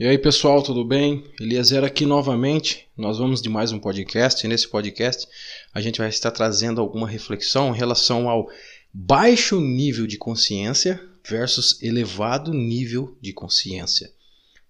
E aí pessoal, tudo bem? Eliezer aqui novamente. Nós vamos de mais um podcast. E nesse podcast a gente vai estar trazendo alguma reflexão em relação ao baixo nível de consciência versus elevado nível de consciência.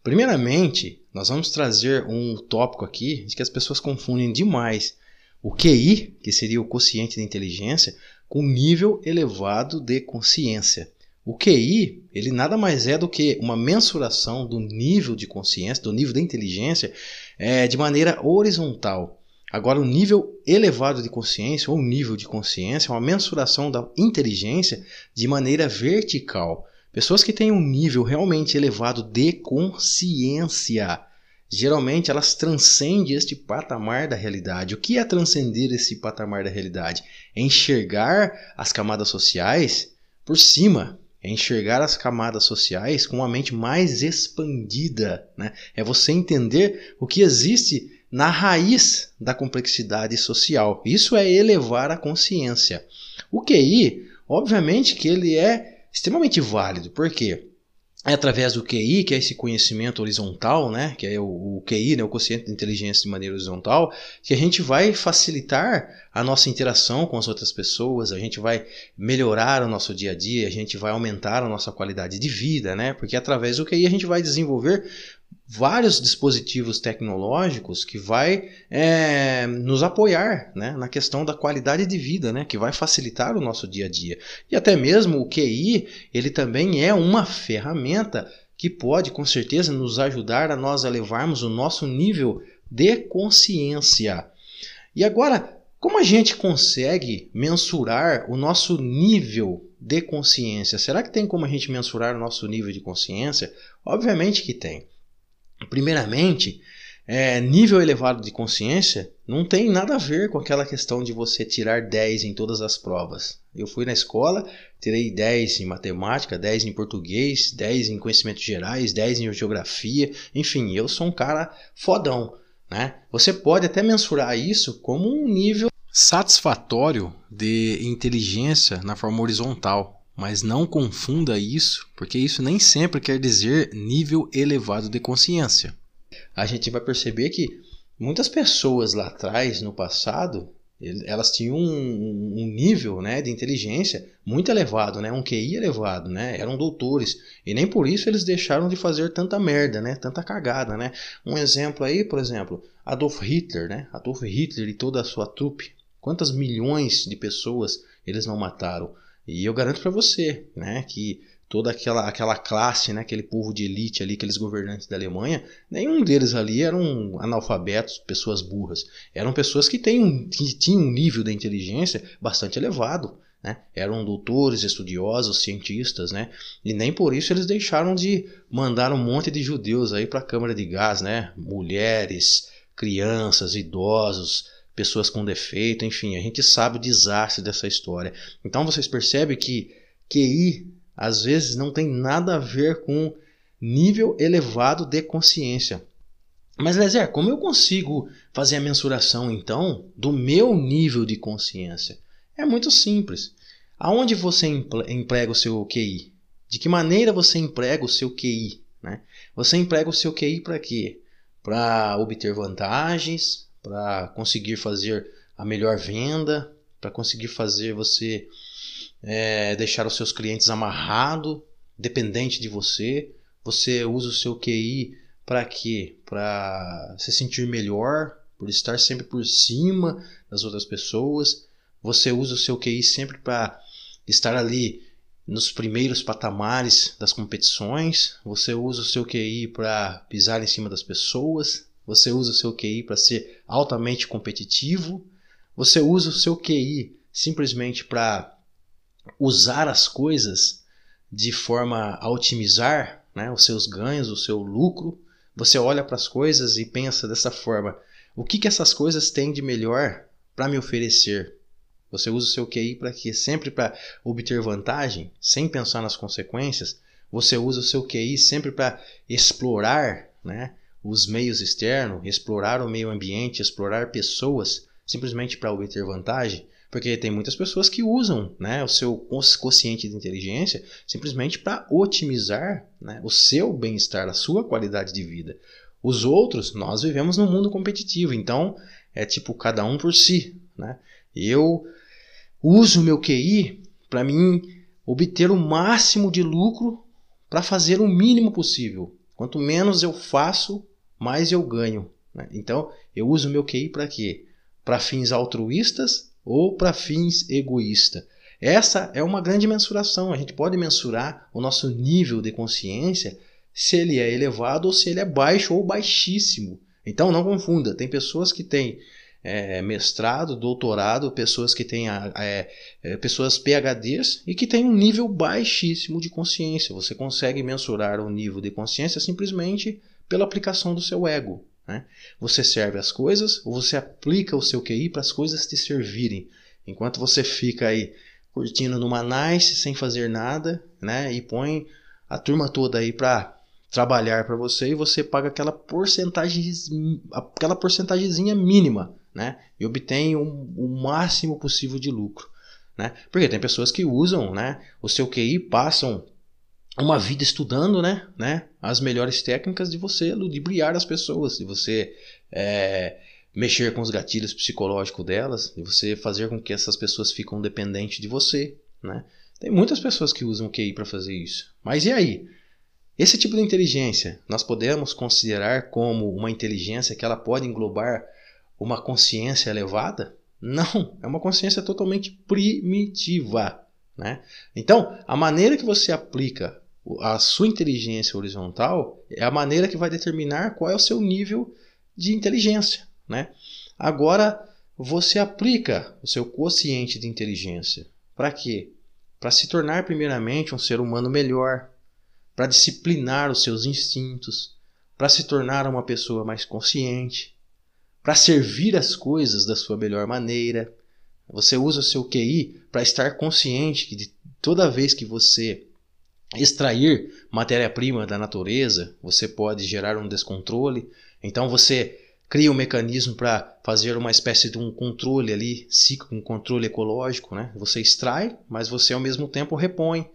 Primeiramente, nós vamos trazer um tópico aqui de que as pessoas confundem demais o QI, que seria o quociente de inteligência, com nível elevado de consciência. O QI, ele nada mais é do que uma mensuração do nível de consciência, do nível de inteligência, é, de maneira horizontal. Agora, o nível elevado de consciência, ou nível de consciência, é uma mensuração da inteligência de maneira vertical. Pessoas que têm um nível realmente elevado de consciência, geralmente elas transcendem este patamar da realidade. O que é transcender esse patamar da realidade? É enxergar as camadas sociais por cima, é enxergar as camadas sociais com uma mente mais expandida. Né? É você entender o que existe na raiz da complexidade social. Isso é elevar a consciência. O QI, obviamente que ele é extremamente válido. Por quê? É através do QI, que é esse conhecimento horizontal, né, que é o, o QI, né, o quociente de inteligência de maneira horizontal, que a gente vai facilitar a nossa interação com as outras pessoas, a gente vai melhorar o nosso dia a dia, a gente vai aumentar a nossa qualidade de vida, né, porque através do QI a gente vai desenvolver vários dispositivos tecnológicos que vai é, nos apoiar né, na questão da qualidade de vida, né, que vai facilitar o nosso dia a dia. E até mesmo o QI, ele também é uma ferramenta que pode, com certeza, nos ajudar a nós elevarmos o nosso nível de consciência. E agora, como a gente consegue mensurar o nosso nível de consciência? Será que tem como a gente mensurar o nosso nível de consciência? Obviamente que tem. Primeiramente, é, nível elevado de consciência não tem nada a ver com aquela questão de você tirar 10 em todas as provas. Eu fui na escola, tirei 10 em matemática, 10 em português, 10 em conhecimentos gerais, 10 em geografia, enfim, eu sou um cara fodão. Né? Você pode até mensurar isso como um nível satisfatório de inteligência na forma horizontal. Mas não confunda isso, porque isso nem sempre quer dizer nível elevado de consciência. A gente vai perceber que muitas pessoas lá atrás, no passado, elas tinham um, um, nível né, de inteligência muito elevado, né, um QI elevado, né, eram doutores. E nem por isso eles deixaram de fazer tanta merda, né, tanta cagada. Né. Um exemplo aí, por exemplo, Adolf Hitler, né, Adolf Hitler e toda a sua trupe. Quantas milhões de pessoas eles não mataram? E eu garanto para você, né, que toda aquela, aquela classe, né, aquele povo de elite ali, aqueles governantes da Alemanha, nenhum deles ali eram analfabetos, pessoas burras. Eram pessoas que, têm um, que tinham um nível de inteligência bastante elevado. Né? Eram doutores, estudiosos, cientistas, né? E nem por isso eles deixaram de mandar um monte de judeus para a câmara de gás, né? Mulheres, crianças, idosos, pessoas com defeito, enfim, a gente sabe o desastre dessa história. Então vocês percebem que QI às vezes não tem nada a ver com nível elevado de consciência. Mas, Lezer, como eu consigo fazer a mensuração então do meu nível de consciência? É muito simples. Aonde você emprega o seu QI? De que maneira você emprega o seu QI? Né? Você emprega o seu QI para quê? Para obter vantagens, para conseguir fazer a melhor venda, para conseguir fazer você é, deixar os seus clientes amarrado, dependente de você. Você usa o seu QI para quê? Para se sentir melhor, por estar sempre por cima das outras pessoas. Você usa o seu QI sempre para estar ali nos primeiros patamares das competições. Você usa o seu QI para pisar em cima das pessoas. Você usa o seu QI para ser altamente competitivo. Você usa o seu QI simplesmente para usar as coisas de forma a otimizar né, os seus ganhos, o seu lucro. Você olha para as coisas e pensa dessa forma: o que, que essas coisas têm de melhor para me oferecer? Você usa o seu QI para? Sempre para obter vantagem, sem pensar nas consequências. Você usa o seu QI sempre para explorar, né? Os meios externos, explorar o meio ambiente, explorar pessoas simplesmente para obter vantagem? Porque tem muitas pessoas que usam né, o seu consciente de inteligência simplesmente para otimizar né, o seu bem-estar, a sua qualidade de vida. Os outros, nós vivemos num mundo competitivo, então é tipo cada um por si. Né? Eu uso o meu QI para mim obter o máximo de lucro para fazer o mínimo possível. Quanto menos eu faço, mais eu ganho. Né? Então, eu uso meu QI para quê? Para fins altruístas ou para fins egoístas. Essa é uma grande mensuração. A gente pode mensurar o nosso nível de consciência se ele é elevado ou se ele é baixo ou baixíssimo. Então não confunda, tem pessoas que têm é, mestrado, doutorado, pessoas que têm é, é, pessoas PhDs e que têm um nível baixíssimo de consciência. Você consegue mensurar o nível de consciência simplesmente pela aplicação do seu ego. Né? Você serve as coisas ou você aplica o seu QI para as coisas te servirem. Enquanto você fica aí curtindo numa nice sem fazer nada, né? E põe a turma toda aí para trabalhar para você e você paga aquela porcentagem, aquela porcentagemzinha mínima, né? E obtém um, o máximo possível de lucro, né? Porque tem pessoas que usam, né? O seu QI passam uma vida estudando, né, né, as melhores técnicas de você ludibriar as pessoas, de você é, mexer com os gatilhos psicológicos delas, de você fazer com que essas pessoas fiquem dependentes de você, né? Tem muitas pessoas que usam o QI para fazer isso. Mas e aí? Esse tipo de inteligência nós podemos considerar como uma inteligência que ela pode englobar uma consciência elevada? Não, é uma consciência totalmente primitiva. Né? Então, a maneira que você aplica a sua inteligência horizontal é a maneira que vai determinar qual é o seu nível de inteligência. Né? Agora, você aplica o seu quociente de inteligência para quê? Para se tornar, primeiramente, um ser humano melhor, para disciplinar os seus instintos, para se tornar uma pessoa mais consciente, para servir as coisas da sua melhor maneira. Você usa o seu QI para estar consciente que de toda vez que você extrair matéria-prima da natureza, você pode gerar um descontrole. Então você cria um mecanismo para fazer uma espécie de um controle ali, ciclo, um controle ecológico, né? Você extrai, mas você ao mesmo tempo repõe.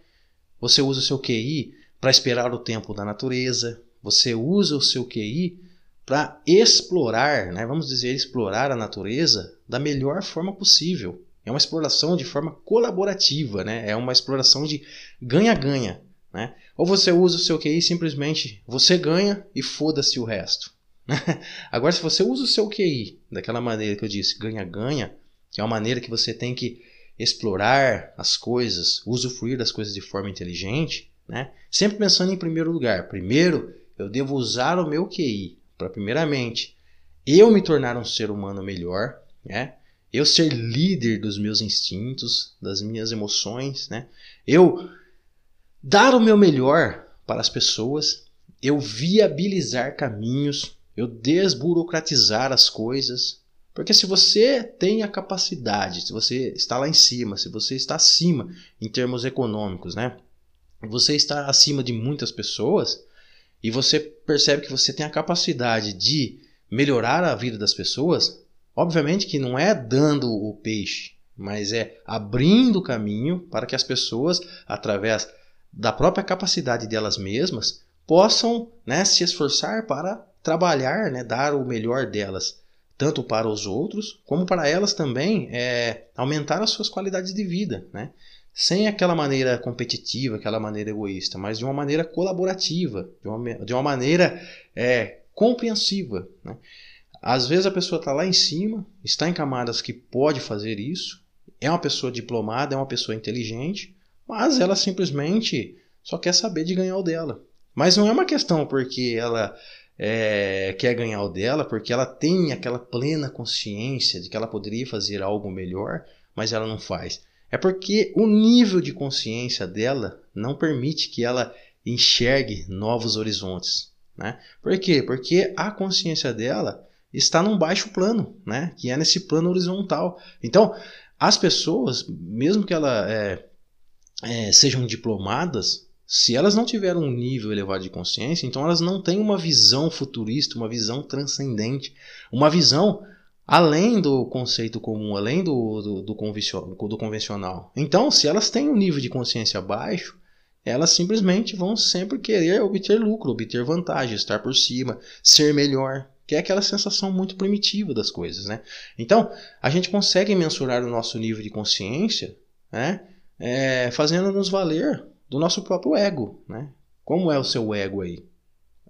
Você usa o seu QI para esperar o tempo da natureza. Você usa o seu QI para explorar, né? Vamos dizer, explorar a natureza da melhor forma possível. É uma exploração de forma colaborativa, né? É uma exploração de ganha-ganha, né? Ou você usa o seu QI simplesmente você ganha e foda-se o resto. Agora, se você usa o seu QI daquela maneira que eu disse, ganha-ganha, que é uma maneira que você tem que explorar as coisas, usufruir das coisas de forma inteligente, né? Sempre pensando em primeiro lugar. Primeiro, eu devo usar o meu QI para primeiramente eu me tornar um ser humano melhor, né? Eu ser líder dos meus instintos, das minhas emoções, né? Eu dar o meu melhor para as pessoas, eu viabilizar caminhos, eu desburocratizar as coisas. Porque se você tem a capacidade, se você está lá em cima, se você está acima em termos econômicos, né? Você está acima de muitas pessoas e você percebe que você tem a capacidade de melhorar a vida das pessoas, obviamente que não é dando o peixe, mas é abrindo o caminho para que as pessoas, através da própria capacidade delas mesmas, possam né, se esforçar para trabalhar, né, dar o melhor delas, tanto para os outros, como para elas também é, aumentar as suas qualidades de vida, né? Sem aquela maneira competitiva, aquela maneira egoísta, mas de uma maneira colaborativa, de uma, de uma maneira é, compreensiva. Né? Às vezes a pessoa está lá em cima, está em camadas que pode fazer isso, é uma pessoa diplomada, é uma pessoa inteligente, mas ela simplesmente só quer saber de ganhar o dela. Mas não é uma questão porque ela é, quer ganhar o dela, porque ela tem aquela plena consciência de que ela poderia fazer algo melhor, mas ela não faz. É porque o nível de consciência dela não permite que ela enxergue novos horizontes. Né? Por quê? Porque a consciência dela está num baixo plano, né? que é nesse plano horizontal. Então, as pessoas, mesmo que elas é, é, sejam diplomadas, se elas não tiverem um nível elevado de consciência, então elas não têm uma visão futurista, uma visão transcendente, uma visão além do conceito comum, além do, do, do, convencional. Então, se elas têm um nível de consciência baixo, elas simplesmente vão sempre querer obter lucro, obter vantagem, estar por cima, ser melhor, que é aquela sensação muito primitiva das coisas, né? Então, a gente consegue mensurar o nosso nível de consciência, né? É, fazendo-nos valer do nosso próprio ego, né? Como é o seu ego aí?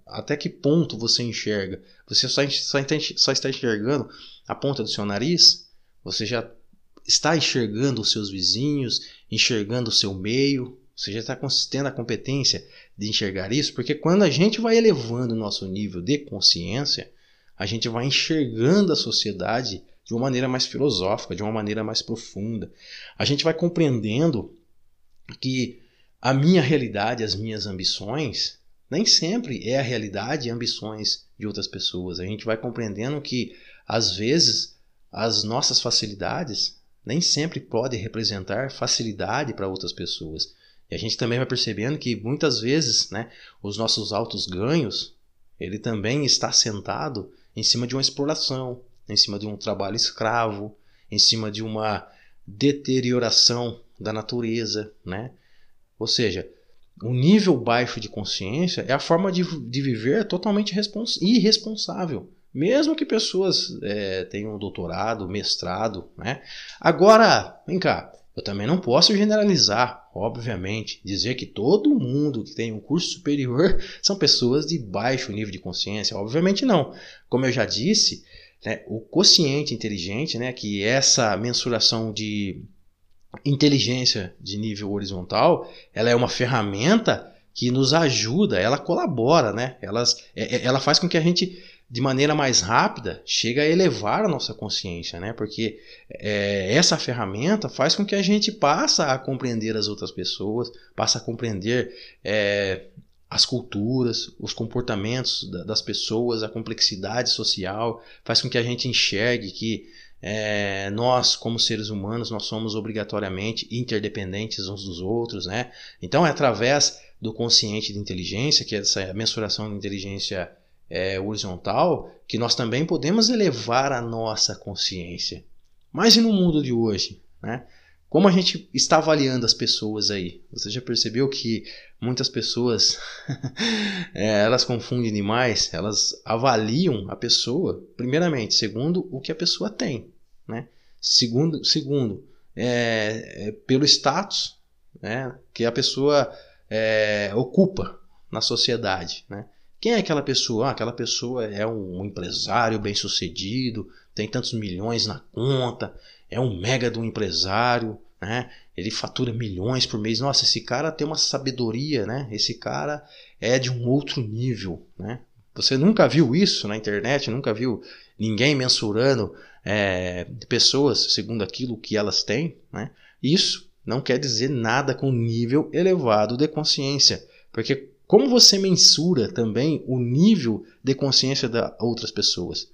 Até que ponto você enxerga? Você só, só, só está enxergando a ponta do seu nariz? Você já está enxergando os seus vizinhos, enxergando o seu meio? Você já está tendo a competência de enxergar isso? Porque quando a gente vai elevando o nosso nível de consciência, a gente vai enxergando a sociedade de uma maneira mais filosófica, de uma maneira mais profunda. A gente vai compreendendo que a minha realidade, as minhas ambições, nem sempre é a realidade e ambições de outras pessoas. A gente vai compreendendo que, às vezes, as nossas facilidades nem sempre podem representar facilidade para outras pessoas. E a gente também vai percebendo que muitas vezes né, os nossos altos ganhos ele também está sentado em cima de uma exploração, em cima de um trabalho escravo, em cima de uma deterioração da natureza, né? Ou seja, um nível baixo de consciência é a forma de, de viver totalmente irresponsável. Mesmo que pessoas é, tenham doutorado, mestrado, né? Agora, vem cá, eu também não posso generalizar, obviamente, dizer que todo mundo que tem um curso superior são pessoas de baixo nível de consciência. Obviamente não. Como eu já disse, né, o quociente inteligente, né, que é essa mensuração de inteligência de nível horizontal, ela é uma ferramenta que nos ajuda, ela colabora, né? Elas, é, é, ela faz com que a gente de maneira mais rápida, chega a elevar a nossa consciência, né? Porque é, essa ferramenta faz com que a gente passe a compreender as outras pessoas, passe a compreender é, as culturas, os comportamentos das pessoas, a complexidade social, faz com que a gente enxergue que é, nós, como seres humanos, nós somos obrigatoriamente interdependentes uns dos outros, né? Então é através do consciente de inteligência, que é essa mensuração de inteligência é, horizontal que nós também podemos elevar a nossa consciência. Mas e no mundo de hoje? Né? Como a gente está avaliando as pessoas aí? Você já percebeu que muitas pessoas é, elas confundem demais? Elas avaliam a pessoa, primeiramente, segundo o que a pessoa tem, né? Segundo, segundo é, é, pelo status né, que a pessoa é, ocupa na sociedade, né? Quem é aquela pessoa? Ah, aquela pessoa é um empresário bem sucedido, tem tantos milhões na conta, é um mega do empresário, né? Ele fatura milhões por mês. Nossa, esse cara tem uma sabedoria, né? Esse cara é de um outro nível, né? Você nunca viu isso na internet? Nunca viu ninguém mensurando é, pessoas segundo aquilo que elas têm, né? Isso não quer dizer nada com nível elevado de consciência, porque como você mensura também o nível de consciência das outras pessoas?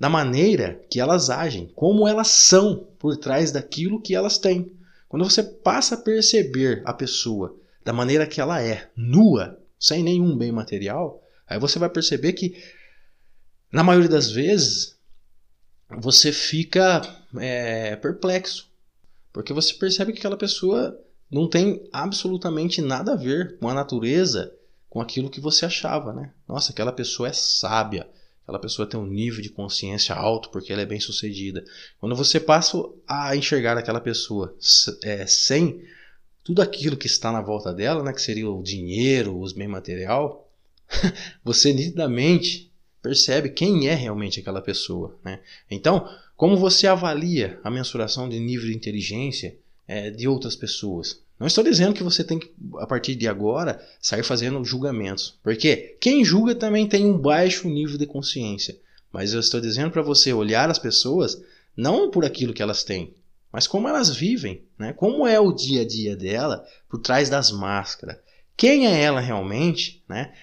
Da maneira que elas agem, como elas são por trás daquilo que elas têm. Quando você passa a perceber a pessoa da maneira que ela é, nua, sem nenhum bem material, aí você vai perceber que, na maioria das vezes, você fica é, perplexo. Porque você percebe que aquela pessoa não tem absolutamente nada a ver com a natureza, com aquilo que você achava, né? Nossa, aquela pessoa é sábia, aquela pessoa tem um nível de consciência alto porque ela é bem sucedida. Quando você passa a enxergar aquela pessoa é, sem tudo aquilo que está na volta dela, né, que seria o dinheiro, os bens material, você nitidamente percebe quem é realmente aquela pessoa. Né? Então, como você avalia a mensuração de nível de inteligência é, de outras pessoas. Não estou dizendo que você tem que, a partir de agora, sair fazendo julgamentos. Porque quem julga também tem um baixo nível de consciência. Mas eu estou dizendo para você olhar as pessoas não por aquilo que elas têm, mas como elas vivem, né? como é o dia a dia dela por trás das máscaras. Quem é ela realmente né?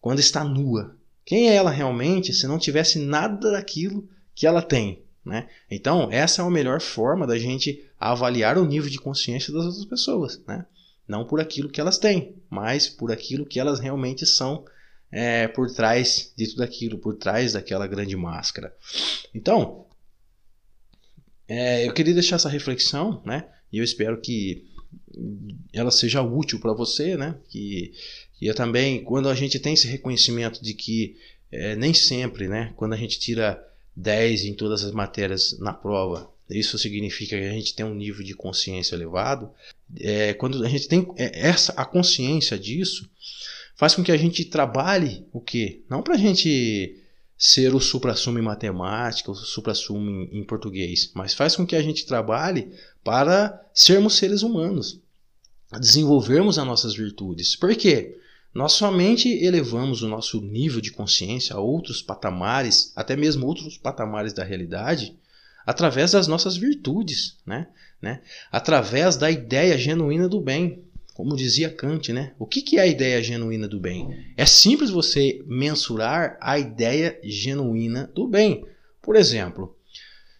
quando está nua? Quem é ela realmente se não tivesse nada daquilo que ela tem? Né? Então, essa é a melhor forma da gente avaliar o nível de consciência das outras pessoas. Né? Não por aquilo que elas têm, mas por aquilo que elas realmente são é, por trás de tudo aquilo, por trás daquela grande máscara. Então, é, eu queria deixar essa reflexão, né? E eu espero que ela seja útil para você, né? Que, e também, quando a gente tem esse reconhecimento de que é, nem sempre, né? Quando a gente tira 10 em todas as matérias na prova, isso significa que a gente tem um nível de consciência elevado. É, quando a gente tem é, essa a consciência disso, faz com que a gente trabalhe o quê? Não para a gente ser o supra-sumo em matemática, o supra-sumo em, em português, mas faz com que a gente trabalhe para sermos seres humanos, desenvolvermos as nossas virtudes. Por quê? Nós somente elevamos o nosso nível de consciência a outros patamares, até mesmo outros patamares da realidade, através das nossas virtudes, né? né? através da ideia genuína do bem. Como dizia Kant, né? O que, que é a ideia genuína do bem? É simples você mensurar a ideia genuína do bem. Por exemplo,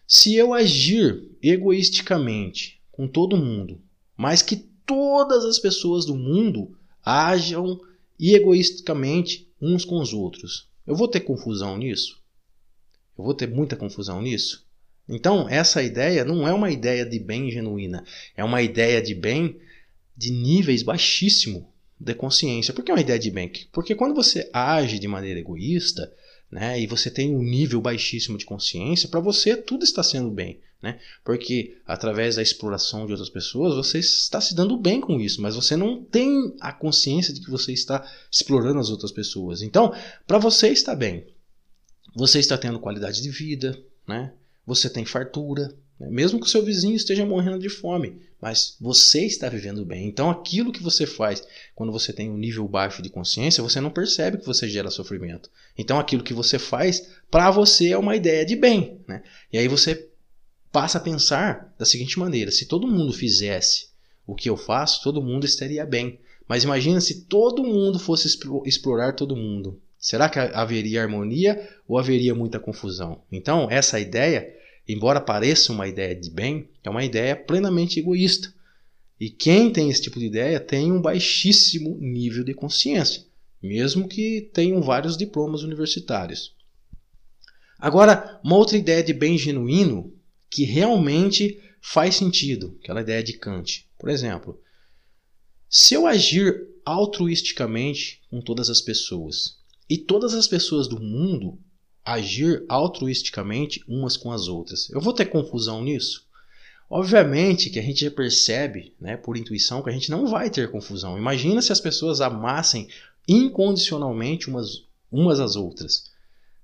se eu agir egoisticamente com todo mundo, mas que todas as pessoas do mundo ajam egoisticamente uns com os outros, eu vou ter confusão nisso? Eu vou ter muita confusão nisso? Então, essa ideia não é uma ideia de bem genuína, é uma ideia de bem de níveis baixíssimo de consciência. Por que é uma ideia de bem? Porque quando você age de maneira egoísta, né, e você tem um nível baixíssimo de consciência, para você tudo está sendo bem. Né? Porque através da exploração de outras pessoas, você está se dando bem com isso, mas você não tem a consciência de que você está explorando as outras pessoas. Então, para você está bem. Você está tendo qualidade de vida, né? Você tem fartura, né? mesmo que o seu vizinho esteja morrendo de fome, mas você está vivendo bem. Então, aquilo que você faz quando você tem um nível baixo de consciência, você não percebe que você gera sofrimento. Então, aquilo que você faz para você é uma ideia de bem. Né? E aí você passa a pensar da seguinte maneira: se todo mundo fizesse o que eu faço, todo mundo estaria bem. Mas imagina se todo mundo fosse explorar todo mundo. Será que haveria harmonia ou haveria muita confusão? Então, essa ideia embora pareça uma ideia de bem, é uma ideia plenamente egoísta. E quem tem esse tipo de ideia tem um baixíssimo nível de consciência, mesmo que tenham vários diplomas universitários. Agora, uma outra ideia de bem genuíno que realmente faz sentido, aquela ideia de Kant. Por exemplo, se eu agir altruisticamente com todas as pessoas e todas as pessoas do mundo agir altruisticamente umas com as outras. Eu vou ter confusão nisso? Obviamente que a gente já percebe, né, por intuição, que a gente não vai ter confusão. Imagina se as pessoas amassem incondicionalmente umas, umas às outras.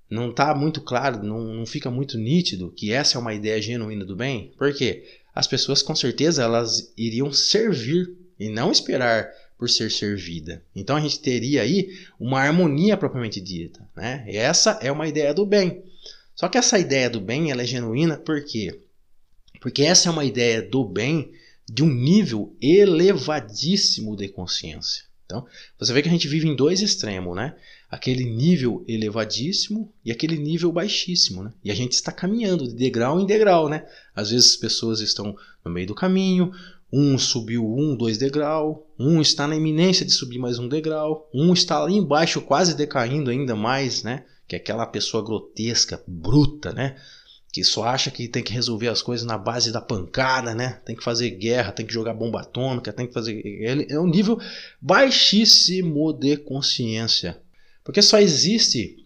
Não está muito claro, não, não fica muito nítido que essa é uma ideia genuína do bem? Por quê? As pessoas com certeza elas iriam servir e não esperar por ser servida. Então a gente teria aí uma harmonia propriamente dita. Né? E essa é uma ideia do bem. Só que essa ideia do bem ela é genuína por quê? Porque essa é uma ideia do bem de um nível elevadíssimo de consciência. Então, você vê que a gente vive em dois extremos, né? Aquele nível elevadíssimo e aquele nível baixíssimo, né? E a gente está caminhando de degrau em degrau, né? Às vezes as pessoas estão no meio do caminho, um subiu um, dois degrau, um está na iminência de subir mais um degrau, um está lá embaixo quase decaindo ainda mais, né? Que é aquela pessoa grotesca, bruta, né? Que só acha que tem que resolver as coisas na base da pancada, né? Tem que fazer guerra, tem que jogar bomba atômica, tem que fazer. Ele é um nível baixíssimo de consciência. Porque só existe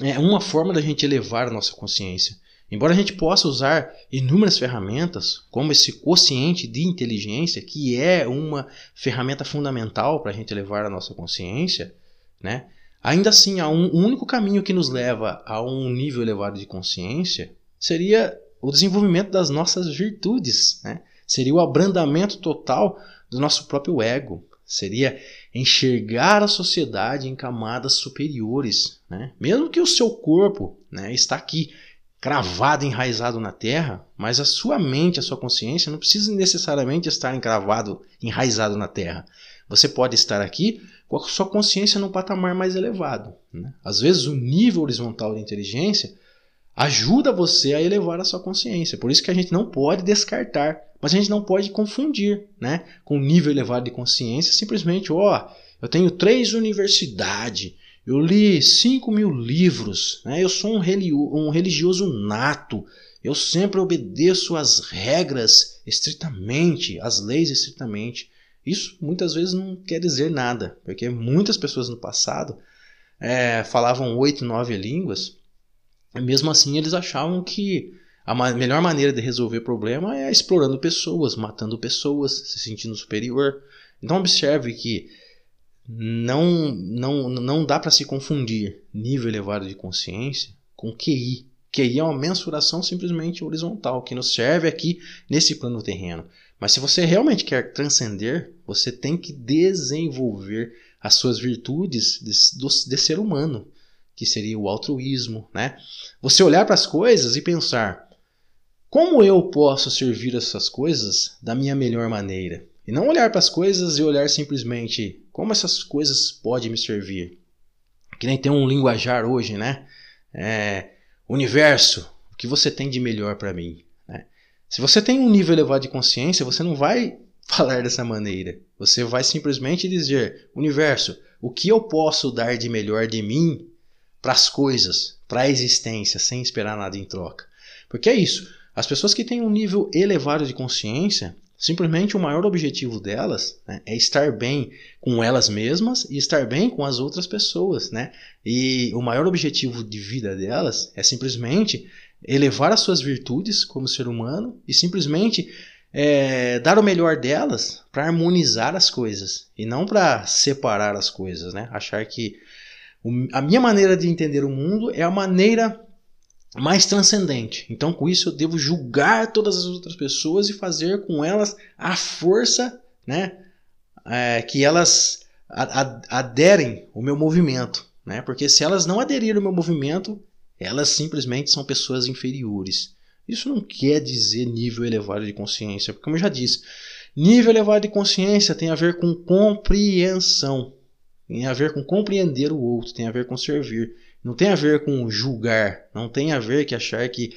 é, uma forma da gente elevar a nossa consciência. Embora a gente possa usar inúmeras ferramentas, como esse quociente de inteligência, que é uma ferramenta fundamental para a gente elevar a nossa consciência, né? ainda assim, há um único caminho que nos leva a um nível elevado de consciência seria o desenvolvimento das nossas virtudes, né? seria o abrandamento total do nosso próprio ego, seria enxergar a sociedade em camadas superiores, né? mesmo que o seu corpo né, está aqui cravado, enraizado na terra, mas a sua mente, a sua consciência não precisa necessariamente estar encravado, enraizado na terra. Você pode estar aqui com a sua consciência num patamar mais elevado. Né? Às vezes o nível horizontal de inteligência ajuda você a elevar a sua consciência. Por isso que a gente não pode descartar, mas a gente não pode confundir, né, com nível elevado de consciência, simplesmente, ó, oh, eu tenho três universidades, Eu li 5 mil livros, né? eu sou um, religioso nato, eu sempre obedeço às regras estritamente, às leis estritamente. Isso muitas vezes não quer dizer nada, porque muitas pessoas no passado é, falavam oito, nove línguas, e mesmo assim eles achavam que a melhor maneira de resolver problema é explorando pessoas, matando pessoas, se sentindo superior. Então observe que não, não, não dá para se confundir nível elevado de consciência com QI. QI é uma mensuração simplesmente horizontal, que nos serve aqui nesse plano terreno. Mas se você realmente quer transcender, você tem que desenvolver as suas virtudes de, de ser humano, que seria o altruísmo, né? Você olhar para as coisas e pensar: como eu posso servir essas coisas da minha melhor maneira? E não olhar para as coisas e olhar simplesmente como essas coisas podem me servir. Que nem tem um linguajar hoje, né? É, universo, o que você tem de melhor para mim? Né? Se você tem um nível elevado de consciência, você não vai falar dessa maneira. Você vai simplesmente dizer: universo, o que eu posso dar de melhor de mim para as coisas, para a existência, sem esperar nada em troca? Porque é isso. As pessoas que têm um nível elevado de consciência, simplesmente o maior objetivo delas né, é estar bem com elas mesmas e estar bem com as outras pessoas, né? E o maior objetivo de vida delas é simplesmente elevar as suas virtudes como ser humano e simplesmente é, dar o melhor delas para harmonizar as coisas e não para separar as coisas, né? Achar que a minha maneira de entender o mundo é a maneira mais transcendente. Então, com isso, eu devo julgar todas as outras pessoas e fazer com elas a força, né, é, que elas aderem ao meu movimento, né? Porque se elas não aderirem ao meu movimento, elas simplesmente são pessoas inferiores. Isso não quer dizer nível elevado de consciência, porque como eu já disse, nível elevado de consciência tem a ver com compreensão, tem a ver com compreender o outro, tem a ver com servir. Não tem a ver com julgar, não tem a ver que achar que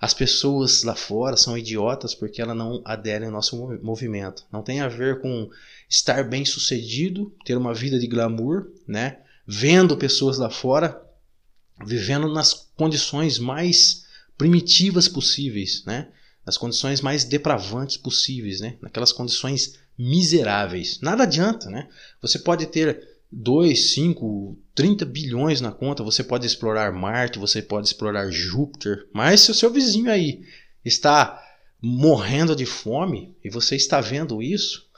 as pessoas lá fora são idiotas porque elas não aderem ao nosso movimento. Não tem a ver com estar bem sucedido, ter uma vida de glamour, né? Vendo pessoas lá fora vivendo nas condições mais primitivas possíveis, né? Nas condições mais depravantes possíveis, né? Naquelas condições miseráveis. Nada adianta, né? Você pode ter 2, 5, 30 bilhões na conta, você pode explorar Marte, você pode explorar Júpiter, mas se o seu vizinho aí está morrendo de fome e você está vendo isso,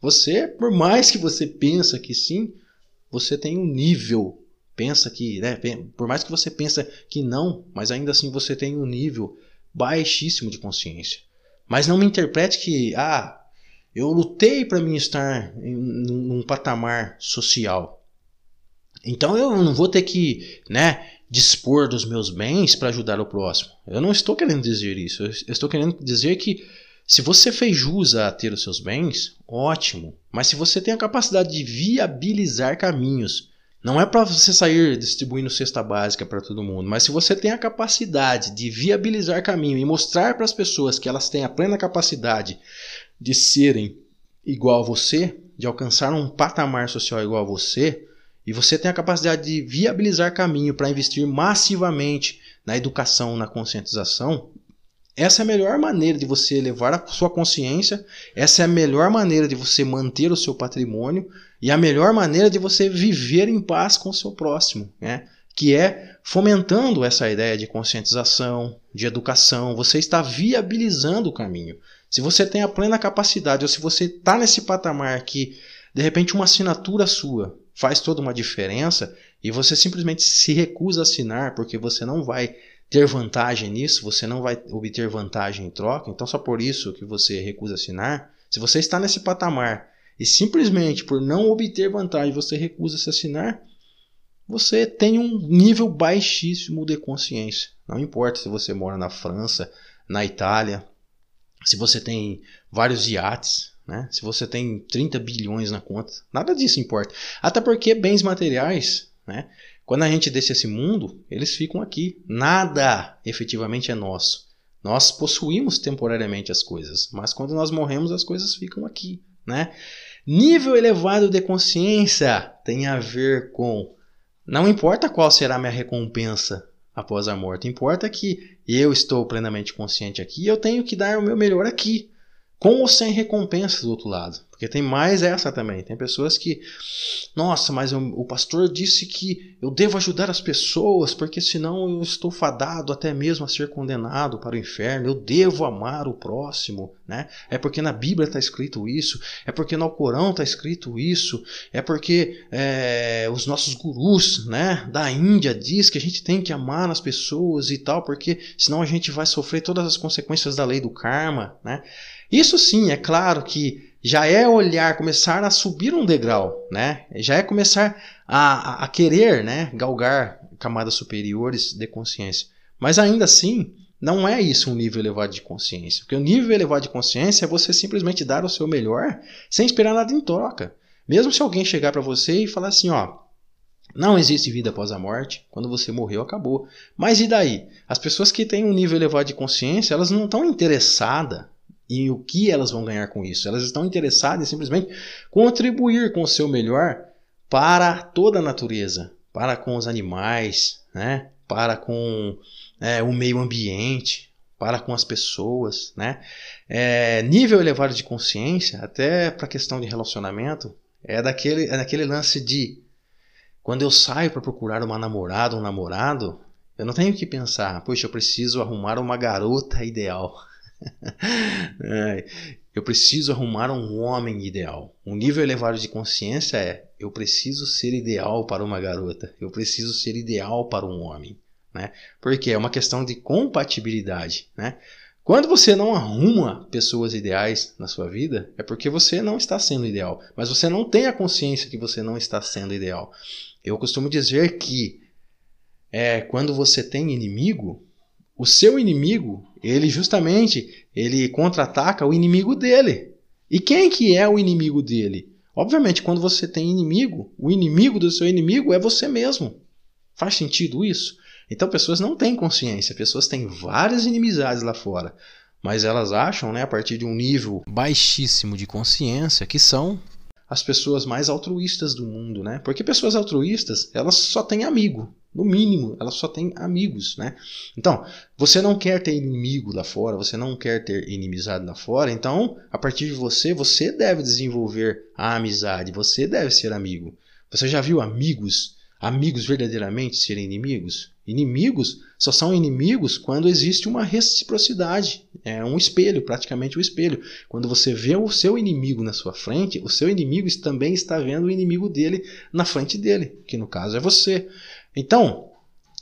você, por mais que você pensa que sim, você tem um nível, pensa que, né, por mais que você pensa que não, mas ainda assim você tem um nível baixíssimo de consciência. Mas não me interprete que, ah, eu lutei para mim estar em, num patamar social. Então eu não vou ter que, né, dispor dos meus bens para ajudar o próximo. Eu não estou querendo dizer isso. Eu estou querendo dizer que se você fez jus a ter os seus bens, ótimo. Mas se você tem a capacidade de viabilizar caminhos, não é para você sair distribuindo cesta básica para todo mundo, mas se você tem a capacidade de viabilizar caminho e mostrar para as pessoas que elas têm a plena capacidade de serem igual a você, de alcançar um patamar social igual a você, e você tem a capacidade de viabilizar caminho para investir massivamente na educação, na conscientização, essa é a melhor maneira de você elevar a sua consciência, essa é a melhor maneira de você manter o seu patrimônio e a melhor maneira de você viver em paz com o seu próximo, né? Que é fomentando essa ideia de conscientização, de educação, você está viabilizando o caminho. Se você tem a plena capacidade, ou se você está nesse patamar que de repente uma assinatura sua faz toda uma diferença e você simplesmente se recusa a assinar porque você não vai ter vantagem nisso, você não vai obter vantagem em troca, então só por isso que você recusa assinar. Se você está nesse patamar e simplesmente por não obter vantagem você recusa se assinar, você tem um nível baixíssimo de consciência. Não importa se você mora na França, na Itália, se você tem vários iates, né? se você tem 30 bilhões na conta, nada disso importa. Até porque bens materiais, né? quando a gente desce esse mundo, eles ficam aqui. Nada efetivamente é nosso. Nós possuímos temporariamente as coisas, mas quando nós morremos, as coisas ficam aqui. Né? Nível elevado de consciência tem a ver com Não importa qual será a minha recompensa após a morte, importa que eu estou plenamente consciente aqui e eu tenho que dar o meu melhor aqui, com ou sem recompensa do outro lado. Porque tem mais essa também. Tem pessoas que, nossa, mas eu, o pastor disse que eu devo ajudar as pessoas, porque senão eu estou fadado até mesmo a ser condenado para o inferno. Eu devo amar o próximo, né? É porque na Bíblia está escrito isso, é porque no Corão está escrito isso, é porque é, os nossos gurus, né, da Índia diz que a gente tem que amar as pessoas e tal, porque senão a gente vai sofrer todas as consequências da lei do karma, né? Isso sim, é claro que já é olhar, começar a subir um degrau, né? Já é começar a, a querer, né, galgar camadas superiores de consciência. Mas ainda assim, não é isso um nível elevado de consciência. Porque o nível elevado de consciência é você simplesmente dar o seu melhor sem esperar nada em troca. Mesmo se alguém chegar para você e falar assim, ó, não existe vida após a morte. Quando você morreu, acabou. Mas e daí? As pessoas que têm um nível elevado de consciência, elas não estão interessadas e o que elas vão ganhar com isso. Elas estão interessadas em simplesmente contribuir com o seu melhor para toda a natureza, para com os animais, né? para com é, o meio ambiente, para com as pessoas. Né? É, nível elevado de consciência, até para a questão de relacionamento, é daquele, é daquele lance de quando eu saio para procurar uma namorada, um namorado, eu não tenho que pensar, poxa, eu preciso arrumar uma garota ideal. eu preciso arrumar um homem ideal. Um nível elevado de consciência é: eu preciso ser ideal para uma garota, eu preciso ser ideal para um homem. Né? Porque é uma questão de compatibilidade. Né? Quando você não arruma pessoas ideais na sua vida, é porque você não está sendo ideal. Mas você não tem a consciência que você não está sendo ideal. Eu costumo dizer que é, quando você tem inimigo, o seu inimigo, ele justamente, ele contra-ataca o inimigo dele. E quem que é o inimigo dele? Obviamente, quando você tem inimigo, o inimigo do seu inimigo é você mesmo. Faz sentido isso? Então, pessoas não têm consciência, pessoas têm várias inimizades lá fora, mas elas acham, né, a partir de um nível baixíssimo de consciência, que são as pessoas mais altruístas do mundo, né? Porque pessoas altruístas, elas só têm amigo. No mínimo, elas só têm amigos, né? Então, você não quer ter inimigo lá fora, você não quer ter inimizade lá fora, então, a partir de você, você deve desenvolver a amizade, você deve ser amigo. Você já viu amigos, amigos verdadeiramente serem inimigos? Inimigos só são inimigos quando existe uma reciprocidade. É um espelho, praticamente um espelho. Quando você vê o seu inimigo na sua frente, o seu inimigo também está vendo o inimigo dele na frente dele, que no caso é você. Então,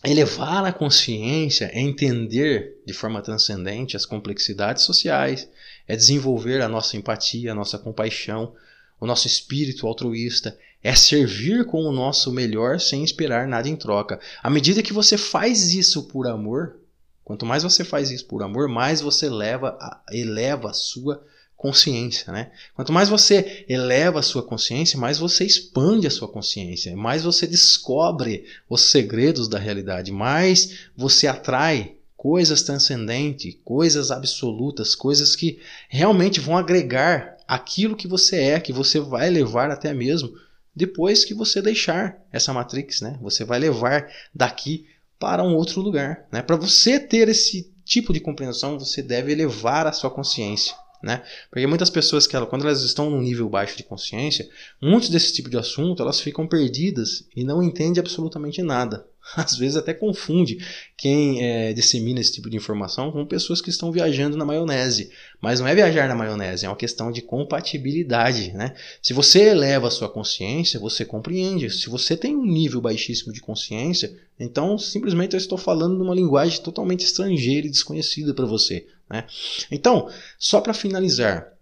elevar a consciência é entender de forma transcendente as complexidades sociais, é desenvolver a nossa empatia, a nossa compaixão, o nosso espírito altruísta, é servir com o nosso melhor sem esperar nada em troca. À medida que você faz isso por amor, quanto mais você faz isso por amor, mais você eleva a, eleva a sua consciência, né? Quanto mais você eleva a sua consciência, mais você expande a sua consciência, mais você descobre os segredos da realidade, mais você atrai coisas transcendentes, coisas absolutas, coisas que realmente vão agregar aquilo que você é, que você vai levar até mesmo depois que você deixar essa matrix, né? Você vai levar daqui para um outro lugar, né? Para você ter esse tipo de compreensão, você deve elevar a sua consciência. Né? Porque muitas pessoas que quando elas estão num nível baixo de consciência, muitos desse tipo de assunto elas ficam perdidas e não entendem absolutamente nada. Às vezes até confunde quem é, dissemina esse tipo de informação com pessoas que estão viajando na maionese. Mas não é viajar na maionese, é uma questão de compatibilidade. Né? Se você eleva a sua consciência, você compreende. Se você tem um nível baixíssimo de consciência, então simplesmente eu estou falando numa linguagem totalmente estrangeira e desconhecida para você. Né? Então, só para finalizar,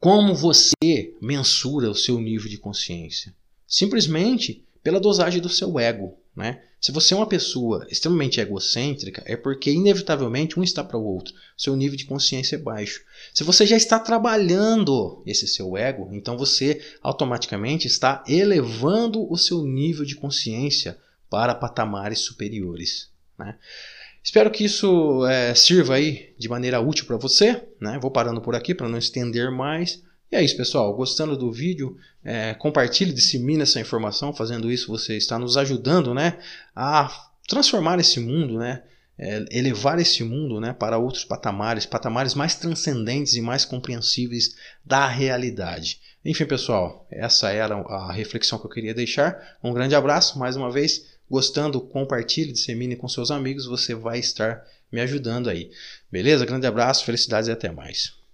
como você mensura o seu nível de consciência? Simplesmente pela dosagem do seu ego. Né? Se você é uma pessoa extremamente egocêntrica, é porque inevitavelmente um está para o outro. Seu nível de consciência é baixo. Se você já está trabalhando esse seu ego, então você automaticamente está elevando o seu nível de consciência para patamares superiores. Né? Espero que isso é, sirva aí de maneira útil para você. Né? Vou parando por aqui para não estender mais. E é isso, pessoal. Gostando do vídeo, é, compartilhe, dissemine essa informação. Fazendo isso, você está nos ajudando né, a transformar esse mundo, né, é, elevar esse mundo né, para outros patamares, patamares mais transcendentes e mais compreensíveis da realidade. Enfim, pessoal, essa era a reflexão que eu queria deixar. Um grande abraço, mais uma vez. Gostando, compartilhe, dissemine com seus amigos, você vai estar me ajudando aí. Beleza? Grande abraço, felicidades e até mais.